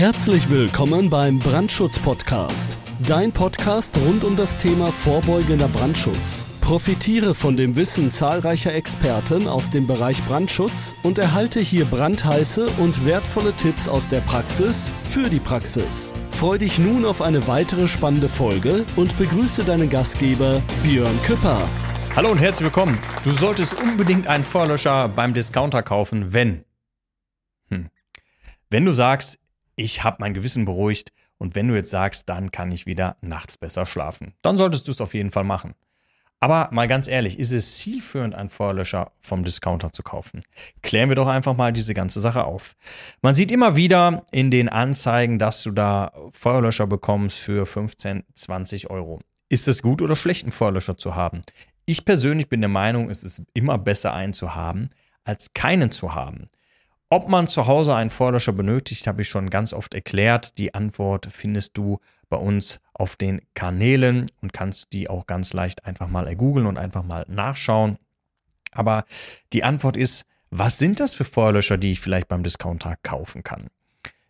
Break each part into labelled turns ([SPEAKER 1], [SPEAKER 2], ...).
[SPEAKER 1] Herzlich willkommen beim Brandschutz-Podcast. Dein Podcast rund um das Thema vorbeugender Brandschutz. Profitiere von dem Wissen zahlreicher Experten aus dem Bereich Brandschutz und erhalte hier brandheiße und wertvolle Tipps aus der Praxis für die Praxis. Freu dich nun auf eine weitere spannende Folge und begrüße deinen Gastgeber Björn Küpper.
[SPEAKER 2] Hallo und herzlich willkommen. Du solltest unbedingt einen Feuerlöscher beim Discounter kaufen, wenn. Hm. Wenn du sagst, ich habe mein Gewissen beruhigt und wenn du jetzt sagst, dann kann ich wieder nachts besser schlafen, dann solltest du es auf jeden Fall machen. Aber mal ganz ehrlich, ist es zielführend, einen Feuerlöscher vom Discounter zu kaufen? Klären wir doch einfach mal diese ganze Sache auf. Man sieht immer wieder in den Anzeigen, dass du da Feuerlöscher bekommst für 15, 20 Euro. Ist es gut oder schlecht, einen Feuerlöscher zu haben? Ich persönlich bin der Meinung, es ist immer besser, einen zu haben, als keinen zu haben. Ob man zu Hause einen Feuerlöscher benötigt, habe ich schon ganz oft erklärt. Die Antwort findest du bei uns auf den Kanälen und kannst die auch ganz leicht einfach mal ergoogeln und einfach mal nachschauen. Aber die Antwort ist, was sind das für Feuerlöscher, die ich vielleicht beim Discounter kaufen kann?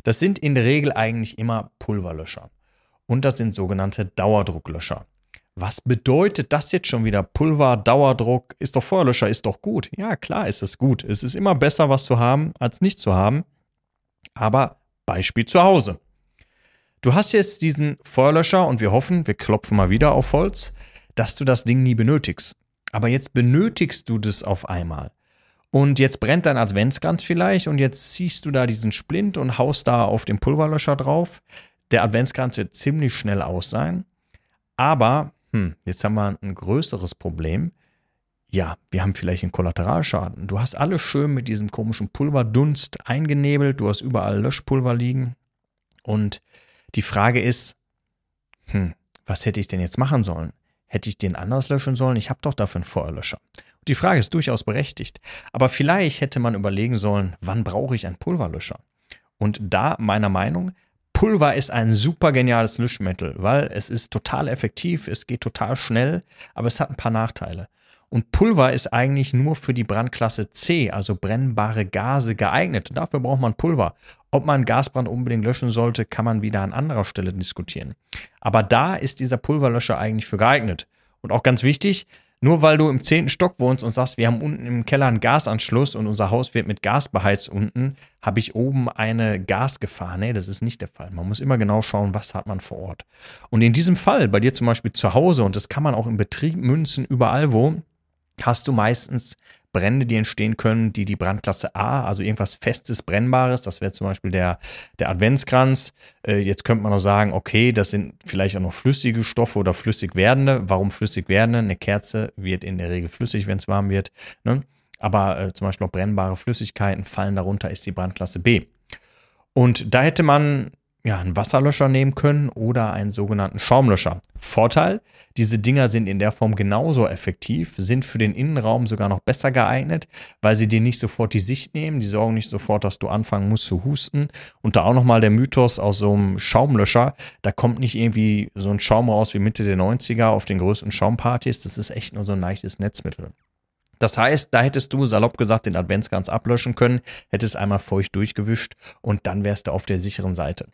[SPEAKER 2] Das sind in der Regel eigentlich immer Pulverlöscher. Und das sind sogenannte Dauerdrucklöscher. Was bedeutet das jetzt schon wieder? Pulver, Dauerdruck, ist doch Feuerlöscher, ist doch gut. Ja, klar ist es gut. Es ist immer besser, was zu haben, als nicht zu haben. Aber Beispiel zu Hause. Du hast jetzt diesen Feuerlöscher und wir hoffen, wir klopfen mal wieder auf Holz, dass du das Ding nie benötigst. Aber jetzt benötigst du das auf einmal. Und jetzt brennt dein Adventskranz vielleicht und jetzt ziehst du da diesen Splint und haust da auf den Pulverlöscher drauf. Der Adventskranz wird ziemlich schnell aus sein. Aber hm, jetzt haben wir ein größeres Problem. Ja, wir haben vielleicht einen Kollateralschaden. Du hast alles schön mit diesem komischen Pulverdunst eingenebelt, du hast überall Löschpulver liegen. Und die Frage ist, hm, was hätte ich denn jetzt machen sollen? Hätte ich den anders löschen sollen? Ich habe doch dafür einen Feuerlöscher. Die Frage ist durchaus berechtigt. Aber vielleicht hätte man überlegen sollen, wann brauche ich einen Pulverlöscher? Und da meiner Meinung Pulver ist ein super geniales Löschmittel, weil es ist total effektiv, es geht total schnell, aber es hat ein paar Nachteile. Und Pulver ist eigentlich nur für die Brandklasse C, also brennbare Gase, geeignet. Dafür braucht man Pulver. Ob man Gasbrand unbedingt löschen sollte, kann man wieder an anderer Stelle diskutieren. Aber da ist dieser Pulverlöscher eigentlich für geeignet. Und auch ganz wichtig, nur weil du im zehnten Stock wohnst und sagst, wir haben unten im Keller einen Gasanschluss und unser Haus wird mit Gas beheizt unten, habe ich oben eine Gasgefahr. Nee, das ist nicht der Fall. Man muss immer genau schauen, was hat man vor Ort. Und in diesem Fall, bei dir zum Beispiel zu Hause, und das kann man auch im Betrieb münzen, überall wo, hast du meistens Brände, die entstehen können, die die Brandklasse A, also irgendwas Festes, Brennbares, das wäre zum Beispiel der, der Adventskranz. Äh, jetzt könnte man noch sagen, okay, das sind vielleicht auch noch flüssige Stoffe oder flüssig werdende. Warum flüssig werdende? Eine Kerze wird in der Regel flüssig, wenn es warm wird. Ne? Aber äh, zum Beispiel auch brennbare Flüssigkeiten fallen darunter, ist die Brandklasse B. Und da hätte man ja, einen Wasserlöscher nehmen können oder einen sogenannten Schaumlöscher. Vorteil, diese Dinger sind in der Form genauso effektiv, sind für den Innenraum sogar noch besser geeignet, weil sie dir nicht sofort die Sicht nehmen, die sorgen nicht sofort, dass du anfangen musst zu husten. Und da auch nochmal der Mythos aus so einem Schaumlöscher, da kommt nicht irgendwie so ein Schaum raus wie Mitte der 90er auf den größten Schaumpartys, das ist echt nur so ein leichtes Netzmittel. Das heißt, da hättest du salopp gesagt den Adventskranz ablöschen können, hättest einmal feucht durchgewischt und dann wärst du auf der sicheren Seite.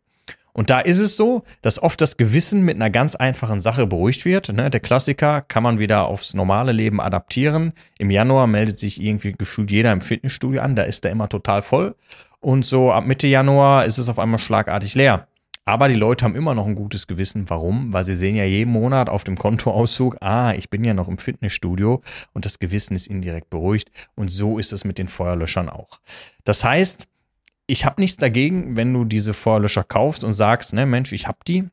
[SPEAKER 2] Und da ist es so, dass oft das Gewissen mit einer ganz einfachen Sache beruhigt wird. Ne? Der Klassiker kann man wieder aufs normale Leben adaptieren. Im Januar meldet sich irgendwie gefühlt jeder im Fitnessstudio an, da ist der immer total voll. Und so ab Mitte Januar ist es auf einmal schlagartig leer. Aber die Leute haben immer noch ein gutes Gewissen. Warum? Weil sie sehen ja jeden Monat auf dem Kontoauszug, ah, ich bin ja noch im Fitnessstudio und das Gewissen ist indirekt beruhigt. Und so ist es mit den Feuerlöschern auch. Das heißt, ich habe nichts dagegen, wenn du diese Feuerlöscher kaufst und sagst, ne, Mensch, ich habe die.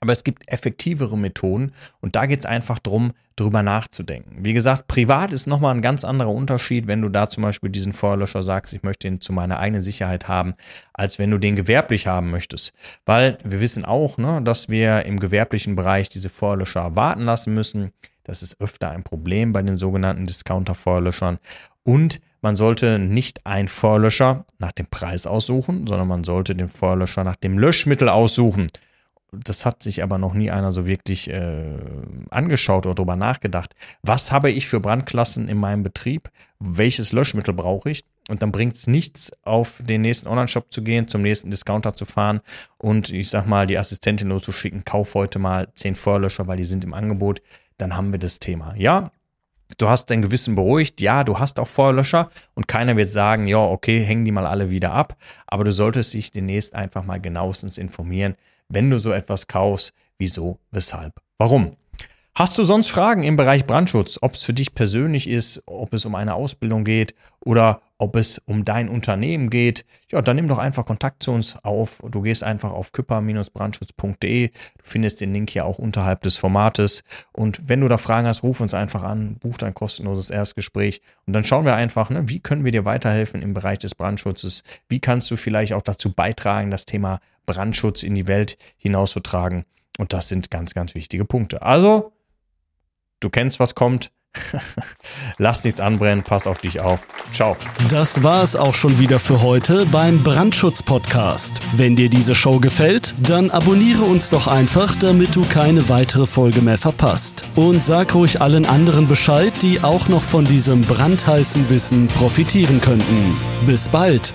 [SPEAKER 2] Aber es gibt effektivere Methoden und da geht es einfach darum, drüber nachzudenken. Wie gesagt, privat ist nochmal ein ganz anderer Unterschied, wenn du da zum Beispiel diesen Feuerlöscher sagst, ich möchte ihn zu meiner eigenen Sicherheit haben, als wenn du den gewerblich haben möchtest. Weil wir wissen auch, ne, dass wir im gewerblichen Bereich diese Feuerlöscher warten lassen müssen. Das ist öfter ein Problem bei den sogenannten Discounter-Feuerlöschern. Und man sollte nicht einen Feuerlöscher nach dem Preis aussuchen, sondern man sollte den Feuerlöscher nach dem Löschmittel aussuchen. Das hat sich aber noch nie einer so wirklich äh, angeschaut oder darüber nachgedacht. Was habe ich für Brandklassen in meinem Betrieb? Welches Löschmittel brauche ich? Und dann bringt es nichts, auf den nächsten Online-Shop zu gehen, zum nächsten Discounter zu fahren und ich sag mal, die Assistentin loszuschicken, kauf heute mal zehn Feuerlöscher, weil die sind im Angebot. Dann haben wir das Thema. Ja, Du hast dein Gewissen beruhigt, ja, du hast auch Feuerlöscher und keiner wird sagen, ja, okay, hängen die mal alle wieder ab, aber du solltest dich demnächst einfach mal genauestens informieren, wenn du so etwas kaufst, wieso, weshalb, warum. Hast du sonst Fragen im Bereich Brandschutz, ob es für dich persönlich ist, ob es um eine Ausbildung geht oder ob es um dein Unternehmen geht, ja, dann nimm doch einfach Kontakt zu uns auf. Du gehst einfach auf küpper-brandschutz.de. Du findest den Link hier auch unterhalb des Formates. Und wenn du da Fragen hast, ruf uns einfach an, buch dein kostenloses Erstgespräch und dann schauen wir einfach, ne, wie können wir dir weiterhelfen im Bereich des Brandschutzes? Wie kannst du vielleicht auch dazu beitragen, das Thema Brandschutz in die Welt hinauszutragen? Und das sind ganz, ganz wichtige Punkte. Also, Du kennst, was kommt. Lass nichts anbrennen, pass auf dich auf. Ciao.
[SPEAKER 1] Das war's auch schon wieder für heute beim Brandschutz Podcast. Wenn dir diese Show gefällt, dann abonniere uns doch einfach, damit du keine weitere Folge mehr verpasst. Und sag ruhig allen anderen Bescheid, die auch noch von diesem brandheißen Wissen profitieren könnten. Bis bald.